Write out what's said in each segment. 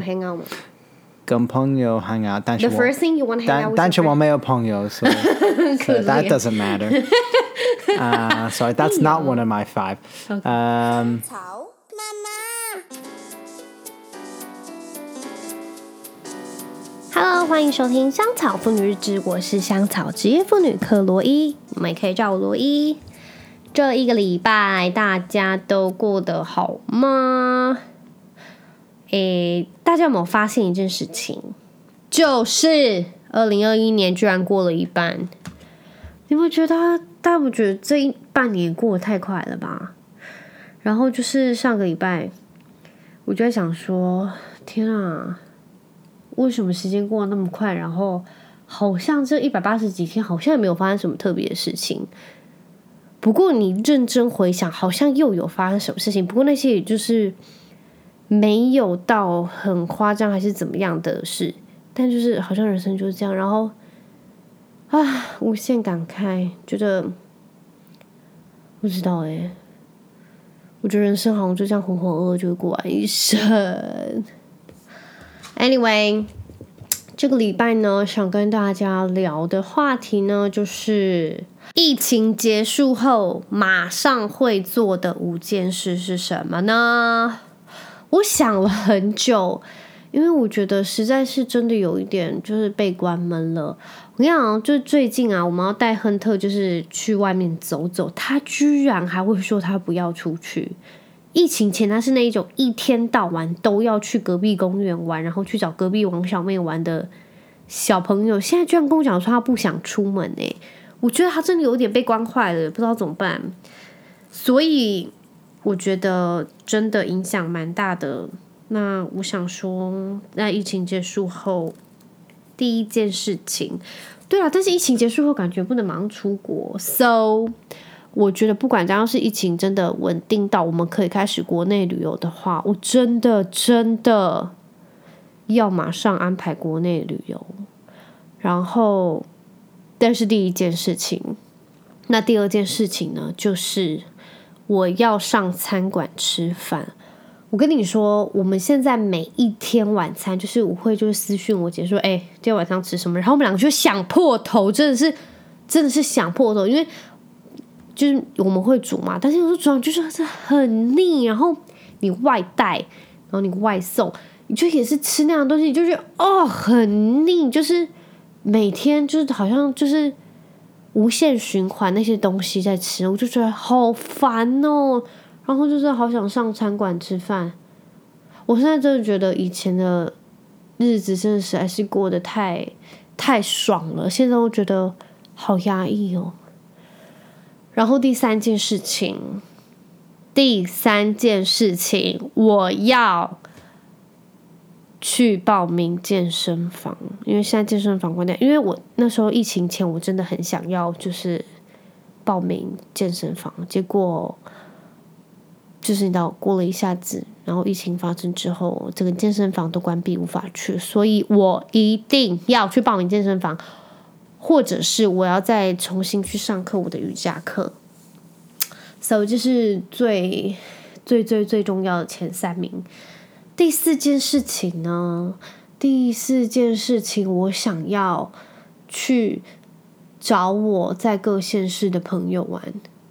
友 hang out 吗？跟朋友 hang out，但是 The first thing you want to hang out 但 with 但是 your 我没有朋友，so, so that doesn't matter. uh, so that's not one of my five. Um, 草妈妈。 Hello，欢迎收听香草妇女日志，我是香草职业妇女克罗伊，你们也可以叫我罗伊。这一个礼拜大家都过得好吗？ 诶，大家有没有发现一件事情？就是二零二一年居然过了一半，你不觉得？大家不觉得这一半年过得太快了吧？然后就是上个礼拜，我就在想说，天啊！为什么时间过得那么快？然后好像这一百八十几天，好像也没有发生什么特别的事情。不过你认真回想，好像又有发生什么事情。不过那些也就是没有到很夸张还是怎么样的事，但就是好像人生就是这样。然后啊，无限感慨，觉得不知道哎。我觉得人生好像就这样浑浑噩噩就会过完一生。Anyway，这个礼拜呢，想跟大家聊的话题呢，就是疫情结束后马上会做的五件事是什么呢？我想了很久，因为我觉得实在是真的有一点就是被关闷了。我跟你讲，就最近啊，我们要带亨特就是去外面走走，他居然还会说他不要出去。疫情前，他是那一种一天到晚都要去隔壁公园玩，然后去找隔壁王小妹玩的小朋友。现在居然跟我讲说他不想出门诶，我觉得他真的有点被关坏了，不知道怎么办。所以我觉得真的影响蛮大的。那我想说，在疫情结束后，第一件事情，对啊，但是疫情结束后感觉不能马上出国，so。我觉得不管只要是疫情真的稳定到我们可以开始国内旅游的话，我真的真的要马上安排国内旅游。然后，但是第一件事情。那第二件事情呢，就是我要上餐馆吃饭。我跟你说，我们现在每一天晚餐，就是我会就是私讯我姐说，哎，今天晚上吃什么？然后我们两个就想破头，真的是真的是想破头，因为。就是我们会煮嘛，但是有时候煮完就是很腻，然后你外带，然后你外送，你就也是吃那样东西，你就觉得哦很腻，就是每天就是好像就是无限循环那些东西在吃，我就觉得好烦哦。然后就是好想上餐馆吃饭。我现在真的觉得以前的日子真的是还是过得太太爽了，现在我觉得好压抑哦。然后第三件事情，第三件事情，我要去报名健身房，因为现在健身房关掉。因为我那时候疫情前，我真的很想要就是报名健身房，结果就是你知道过了一下子，然后疫情发生之后，这个健身房都关闭，无法去，所以我一定要去报名健身房。或者是我要再重新去上课我的瑜伽课，so 这是最最最最重要的前三名。第四件事情呢？第四件事情，我想要去找我在各县市的朋友玩。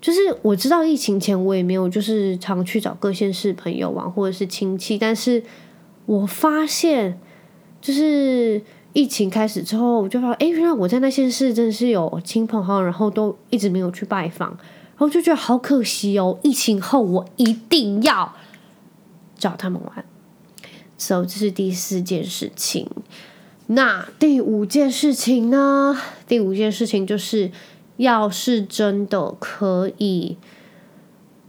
就是我知道疫情前我也没有就是常去找各县市朋友玩或者是亲戚，但是我发现就是。疫情开始之后，我就发现，哎，原来我在那县市真的是有亲朋好友，然后都一直没有去拜访，然后就觉得好可惜哦。疫情后，我一定要找他们玩。So，这是第四件事情。那第五件事情呢？第五件事情就是，要是真的可以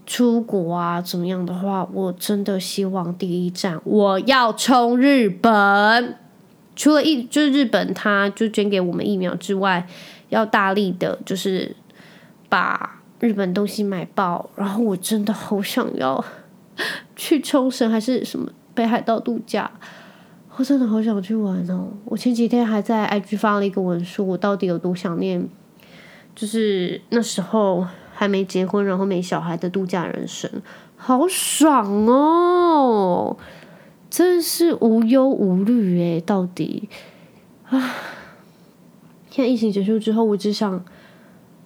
出国啊，怎么样的话，我真的希望第一站我要冲日本。除了疫，就是日本，他就捐给我们疫苗之外，要大力的，就是把日本东西买爆。然后我真的好想要 去冲绳还是什么北海道度假，我真的好想去玩哦！我前几天还在 IG 发了一个文，书我到底有多想念，就是那时候还没结婚，然后没小孩的度假人生，好爽哦！真是无忧无虑诶，到底啊！现在疫情结束之后，我只想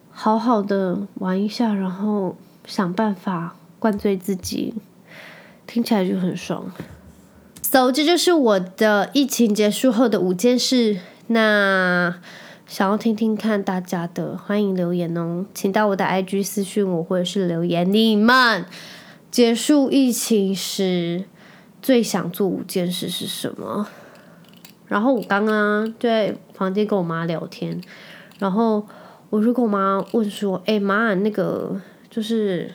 好好的玩一下，然后想办法灌醉自己，听起来就很爽。So，这就是我的疫情结束后的五件事。那想要听听看大家的，欢迎留言哦，请到我的 IG 私讯我，或者是留言。你们结束疫情时最想做五件事是什么？然后我刚刚在房间跟我妈聊天，然后我就跟我妈问说：“哎妈，那个就是，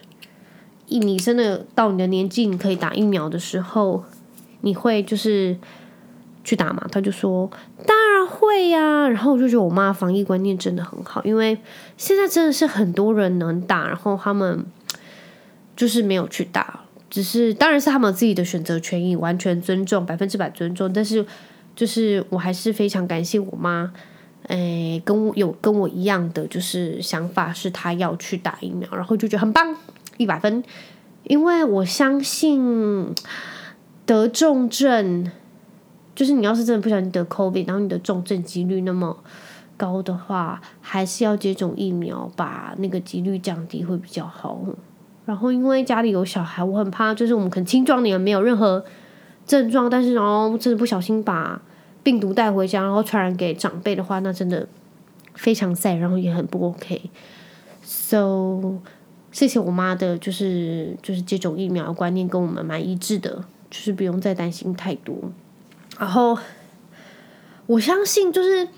你真的到你的年纪，你可以打疫苗的时候。”你会就是去打吗？他就说当然会呀。然后我就觉得我妈防疫观念真的很好，因为现在真的是很多人能打，然后他们就是没有去打，只是当然是他们自己的选择权益，完全尊重，百分之百尊重。但是就是我还是非常感谢我妈，哎，跟我有跟我一样的就是想法，是她要去打疫苗，然后就觉得很棒，一百分，因为我相信。得重症，就是你要是真的不小心得 COVID，然后你的重症几率那么高的话，还是要接种疫苗，把那个几率降低会比较好。然后因为家里有小孩，我很怕，就是我们可能青壮年没有任何症状，但是然后真的不小心把病毒带回家，然后传染给长辈的话，那真的非常在然后也很不 OK。So，谢谢我妈的，就是就是接种疫苗的观念跟我们蛮一致的。就是不用再担心太多，然后我相信就是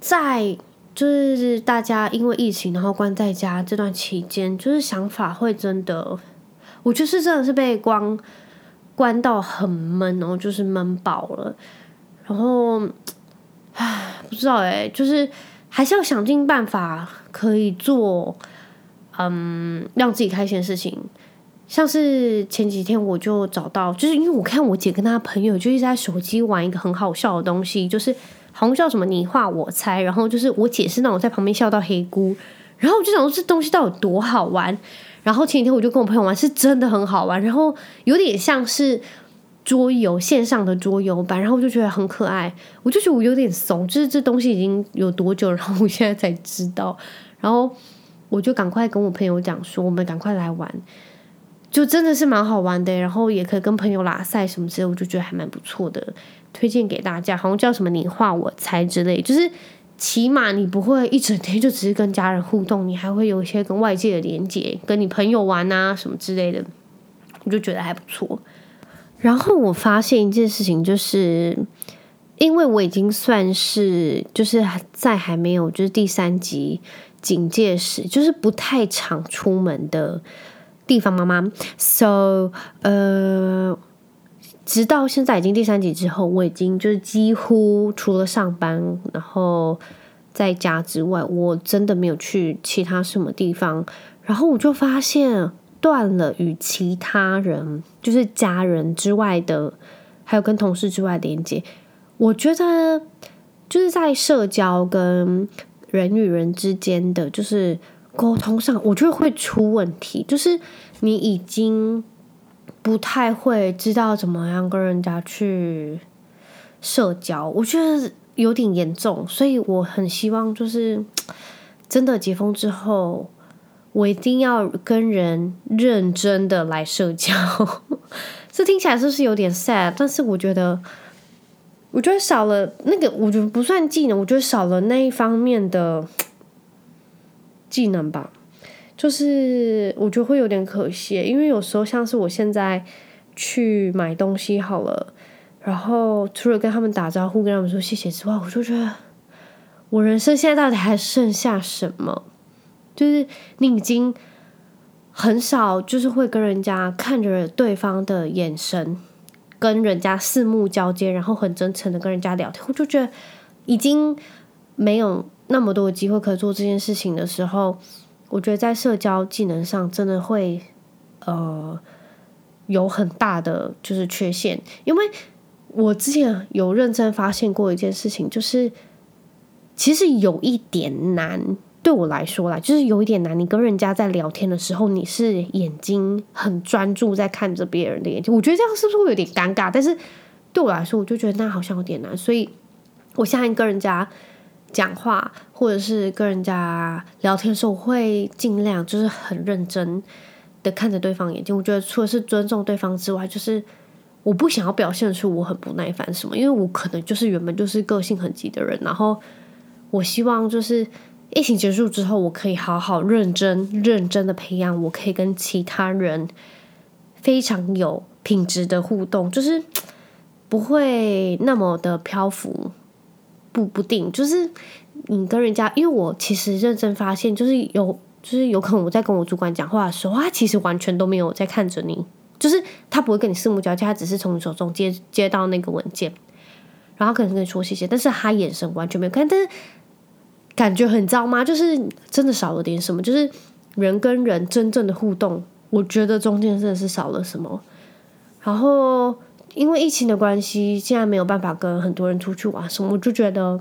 在就是大家因为疫情然后关在家这段期间，就是想法会真的，我就是真的是被关关到很闷哦，就是闷爆了。然后唉，不知道哎，就是还是要想尽办法可以做嗯让自己开心的事情。像是前几天我就找到，就是因为我看我姐跟她朋友就一直在手机玩一个很好笑的东西，就是好像叫什么你画我猜，然后就是 我姐是那种在旁边笑到黑姑，然后我就想说这东西到底有多好玩，然后前几天我就跟我朋友玩，是真的很好玩，然后有点像是桌游线上的桌游版，然后我就觉得很可爱，我就觉得我有点怂，就是这东西已经有多久，然后我现在才知道，然后我就赶快跟我朋友讲说，我们赶快来玩。就真的是蛮好玩的，然后也可以跟朋友拉赛什么之类，我就觉得还蛮不错的，推荐给大家。好像叫什么“你画我猜”之类，就是起码你不会一整天就只是跟家人互动，你还会有一些跟外界的连接，跟你朋友玩啊什么之类的，我就觉得还不错。然后我发现一件事情，就是因为我已经算是就是在还没有就是第三级警戒时，就是不太常出门的。地方妈妈，so 呃，直到现在已经第三集之后，我已经就是几乎除了上班，然后在家之外，我真的没有去其他什么地方。然后我就发现断了与其他人，就是家人之外的，还有跟同事之外的连接。我觉得就是在社交跟人与人之间的，就是。沟通上，我觉得会出问题，就是你已经不太会知道怎么样跟人家去社交，我觉得有点严重，所以我很希望就是真的解封之后，我一定要跟人认真的来社交。这听起来是不是有点 sad？但是我觉得，我觉得少了那个，我觉得不算技能，我觉得少了那一方面的。技能吧，就是我觉得会有点可惜，因为有时候像是我现在去买东西好了，然后除了跟他们打招呼、跟他们说谢谢之外，我就觉得我人生现在到底还剩下什么？就是你已经很少，就是会跟人家看着对方的眼神，跟人家四目交接，然后很真诚的跟人家聊天，我就觉得已经没有。那么多机会可以做这件事情的时候，我觉得在社交技能上真的会呃有很大的就是缺陷，因为我之前有认真发现过一件事情，就是其实有一点难对我来说啦，就是有一点难。你跟人家在聊天的时候，你是眼睛很专注在看着别人的眼睛，我觉得这样是不是会有点尴尬？但是对我来说，我就觉得那好像有点难。所以我现在跟人家讲话，或者是跟人家聊天的时候，我会尽量就是很认真的看着对方眼睛。我觉得除了是尊重对方之外，就是我不想要表现出我很不耐烦什么，因为我可能就是原本就是个性很急的人。然后我希望就是疫情结束之后，我可以好好认真认真的培养，我可以跟其他人非常有品质的互动，就是不会那么的漂浮。不不定，就是你跟人家，因为我其实认真发现，就是有，就是有可能我在跟我主管讲话的时候，他其实完全都没有在看着你，就是他不会跟你四目交接，他只是从你手中接接到那个文件，然后可能跟你说谢谢，但是他眼神完全没有看，但是感觉很糟吗？就是真的少了点什么，就是人跟人真正的互动，我觉得中间真的是少了什么，然后。因为疫情的关系，现在没有办法跟很多人出去玩什么，我就觉得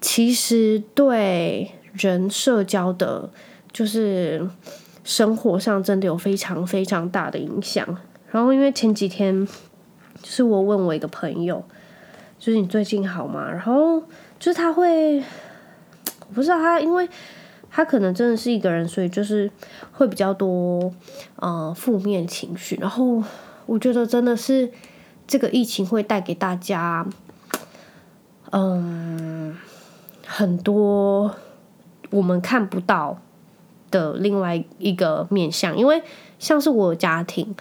其实对人社交的，就是生活上真的有非常非常大的影响。然后因为前几天，就是我问我一个朋友，就是你最近好吗？然后就是他会，我不知道他，因为他可能真的是一个人，所以就是会比较多呃负面情绪，然后。我觉得真的是这个疫情会带给大家，嗯，很多我们看不到的另外一个面向。因为像是我家庭，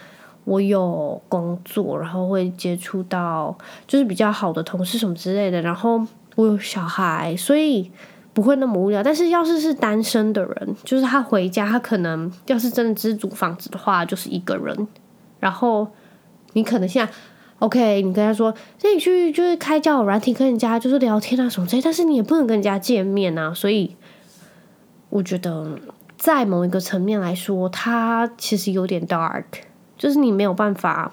我有工作，然后会接触到就是比较好的同事什么之类的，然后我有小孩，所以不会那么无聊。但是要是是单身的人，就是他回家，他可能要是真的只是租房子的话，就是一个人。然后你可能现在，OK，你跟他说，那你去就是开交友软体跟人家就是聊天啊什么之类，但是你也不能跟人家见面啊。所以我觉得在某一个层面来说，它其实有点 dark，就是你没有办法，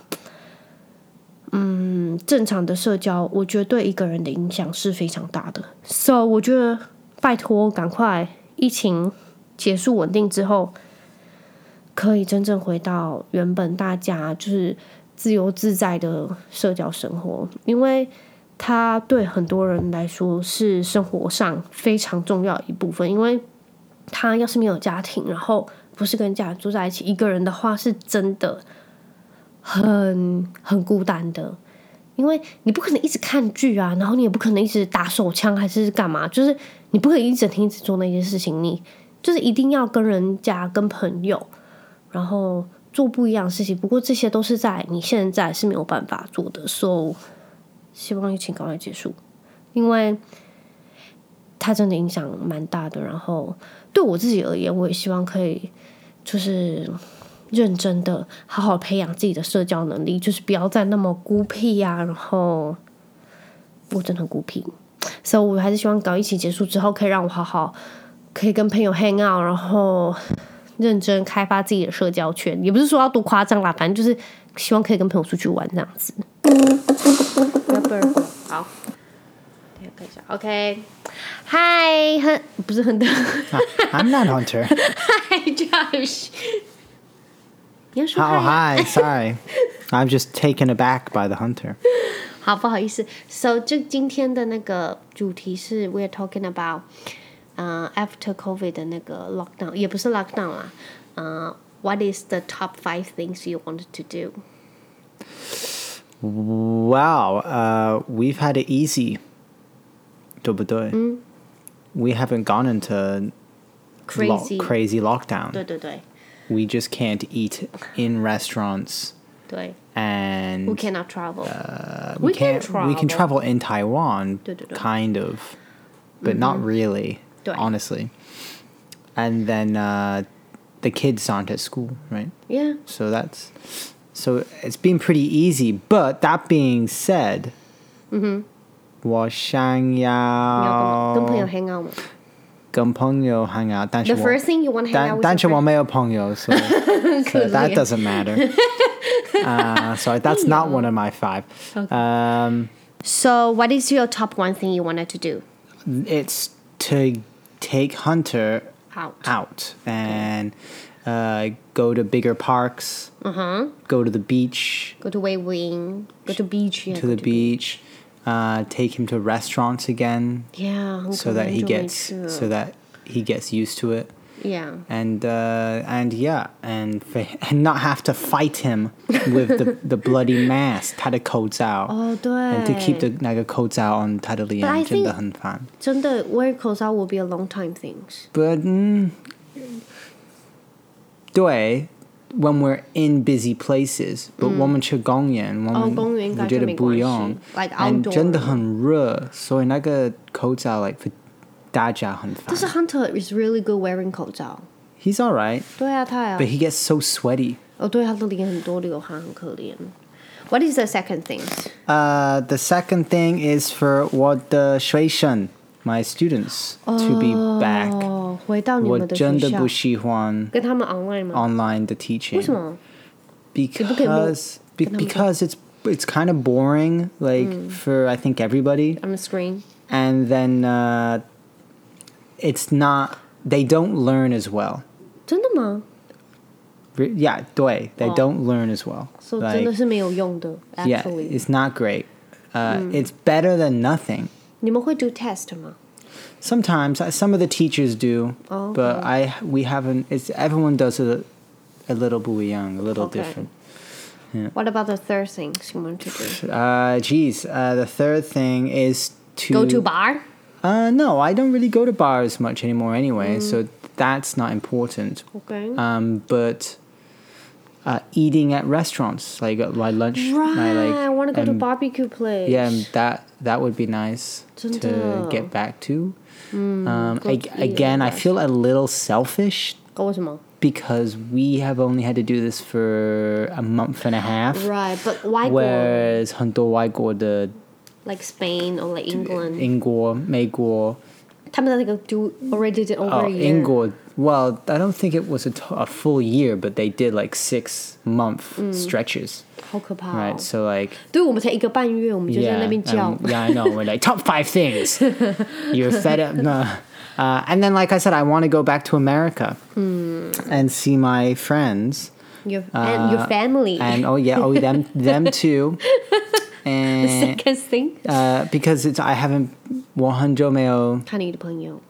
嗯，正常的社交，我觉得对一个人的影响是非常大的。So，我觉得拜托，赶快疫情结束稳定之后。可以真正回到原本大家就是自由自在的社交生活，因为它对很多人来说是生活上非常重要一部分。因为他要是没有家庭，然后不是跟家人住在一起，一个人的话是真的很很孤单的。因为你不可能一直看剧啊，然后你也不可能一直打手枪还是干嘛，就是你不可以一整天一直做那些事情，你就是一定要跟人家、跟朋友。然后做不一样的事情，不过这些都是在你现在是没有办法做的，所以希望疫情赶快结束，因为它真的影响蛮大的。然后对我自己而言，我也希望可以就是认真的好好培养自己的社交能力，就是不要再那么孤僻呀、然后我真的很孤僻，所以我还是希望搞疫情结束之后，可以让我好好可以跟朋友 hang out，然后。认真开发自己的社交圈，也不是说要多夸张啦，反正就是希望可以跟朋友出去玩这样子。好，看一下，OK，Hi，不是很多，I'm not Hunter，Hi Josh，你说 Hi，Hi，Sorry，I'm just taken aback by the Hunter。好，不好意思，So 就今天的那个主题是 We're talking about。Uh, after COVID 的那个 lockdown 也不是 lockdown 啦。Uh, what is the top five things you wanted to do? Wow, uh, we've had it easy. 对不对？嗯。We haven't gone into crazy lo crazy lockdown. 对对对。We just can't eat in restaurants. 对。And we cannot travel. Uh, we, we can travel. We can travel in Taiwan. 对对对。Kind of, but mm -hmm. not really honestly. And then uh, the kids aren't at school, right? Yeah. So that's so it's been pretty easy. But that being said, mm-hmm. 我想要跟朋友 hang out 吗？跟朋友 hang out，但是 The first thing you want to hang out with 但是我没有朋友，so, so that doesn't matter. uh, so that's not one of my five. Okay. Um, so what is your top one thing you wanted to do? It's to take Hunter out, out and uh, go to bigger parks, uh-huh. go to the beach, go to Wei Wing, go to beach, yeah, to the to beach. beach. Uh, take him to restaurants again. Yeah, so that he gets so that he gets used to it. Yeah. and uh, and yeah, and for, and not have to fight him with the, the bloody mask，他的口罩。哦，对。 and to keep the 那个口罩 on 他的 But I 脸真的 think- 很烦。真的 wear 口罩 will be a long time things. But 嗯，对，when we're in busy places，but 我们去公园，我们哦公园应该我觉得就没关系不用 like and outdoor 真的很热，所以那个口罩 like 大家很烦。但是 Hunter is really good wearing 口罩。 He's alright, 对啊，他呀 but。he gets so sweaty. 哦，对，他的脸很多流汗，很可怜。What is the second thing? Uh, the second thing is for 我的学生 my students to be back. 哦，回到你我们的学校真的不，喜欢跟他们 online 吗？ online 的 teaching. 为什么？可以摸 Because be, 跟他们 because it's it's kind of boring like for I think everybody On the screen. and then uh, it's not they don't learn as well. 真的吗？ Re- Yeah, 对 they Oh. don't learn as well. So Like, 真的是没有用的 yeah, actually。 it's not great. Uh, It's better than nothing. 你们会 do test 吗？ Sometimes uh, some of the teachers do, Oh, but okay. I we haven't. It's everyone does it a, a little boo young, a little Okay. different. What about the third things you want to do? Uh, geez, uh, the third thing is to Go to bar? Uh, no, I don't really go to bars much anymore anyway, Mm. so that's not important. Okay. Um, but uh, eating at restaurants, like at my lunch, my right. like, I want to go to um, barbecue place. Yeah, um, that that would be nice to 真的。 get back to. um, go ag- to eat at again, I restaurant. feel a little selfish 哦，为什么 because we have only had to do this for a month and a half. Right, but why go Whereas 很多外国的 like Spain or like England? 英国、美国他们的那个 do already did over Oh, a year. Inglewood. Well, I don't think it was a, t- a full year, but they did like six month Mm. stretches, 好可怕、哦 right? So like, 对我们才一个半月，我们就在 yeah, 那边叫。 um, yeah, I know. We're like top five things. You're fed up. No. Uh, and then, like I said, I want to go back to America Hmm. and see my friends. your and your Uh, family. And oh yeah, oh them them too. And second thing， uh, because it's I haven't 我很久没有看你的朋友。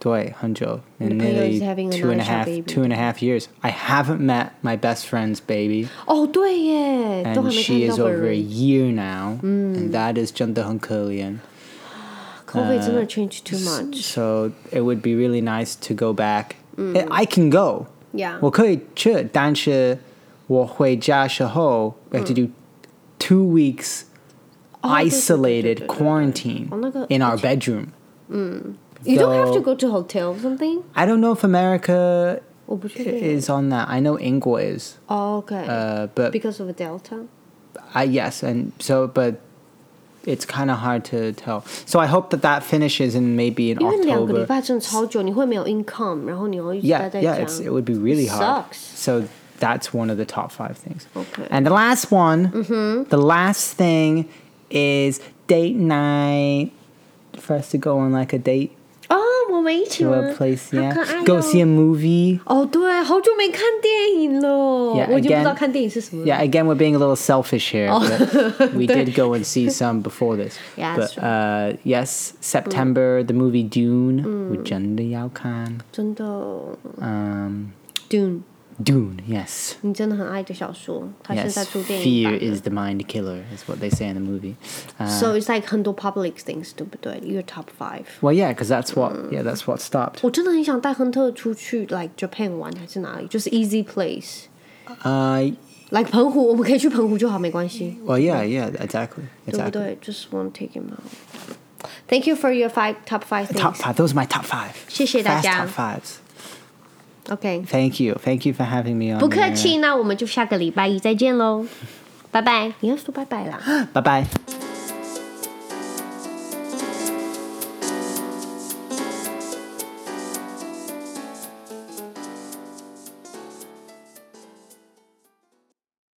对很久 in 你的朋友 nearly is having two and a another half baby. two and a half years. I haven't met my best friend's baby. 哦，对耶，都还 and 没 she 看 is 到 over a 本人。 year now, and that is 真的很可怜。 COVID 真的 change too much。 So it would be really nice to go back. I can go. Yeah. 我可以去，但是我回家时候 we have to do two weeks 哦对对对对 isolated 对对 quarantine 哦那个 in our bedroom. You don't have to So- go to hotel or something。 I don't know if America 我不确定。 is on that. I know Inglewood is, 哦 OK。 uh, but Because of Delta。 I yes, and so but it's kind of hard to tell. So I hope that that finishes in maybe in 因为两个礼 October. 拜真的超久，你会没有 income，然后你要一直待 Yeah, 在 yeah, 家。 it's, it would be really hard. Sucks. So that's one of the top five things. Okay. And the last one, the last thing is date night for us to go on like a date 哦，我们一起 to 玩 a place, 好 yeah. 可爱 Go 哦 see a movie. 哦，对，好久没看电影了 Yeah, 我已经不知道 again- 看电影是什么了。 Yeah, again, we're being a little selfish here. but we did go and see some before this. Yeah, but that's true. uh, yes, September, the movie Dune. 我真的要看.真的 Um, ，Dune， Dune, yes. 你真的很爱的小说，它现 Yes, 在出电影 fear 版了 is the mind killer, is what they say in the movie. Uh, So it's like 很多 public things，对不对？Your top five。 well, yeah, because that's what, yeah, that's what stopped. 我真的很想带亨特出去，like Japan 玩还是哪里，就是 easy place。 Uh, like 澎湖，我们可以去澎湖就好，没关系， well, yeah, yeah, exactly, 对不 exactly. 对？Just want to take him out. Thank you for your five top five Top things. five, those are my top five. 谢谢大 Fast 家 top fives. OK，Thank you, thank you for having me on. 不客气，那我们就下个礼拜一再见喽，拜拜。你要说拜拜啦。Bye bye.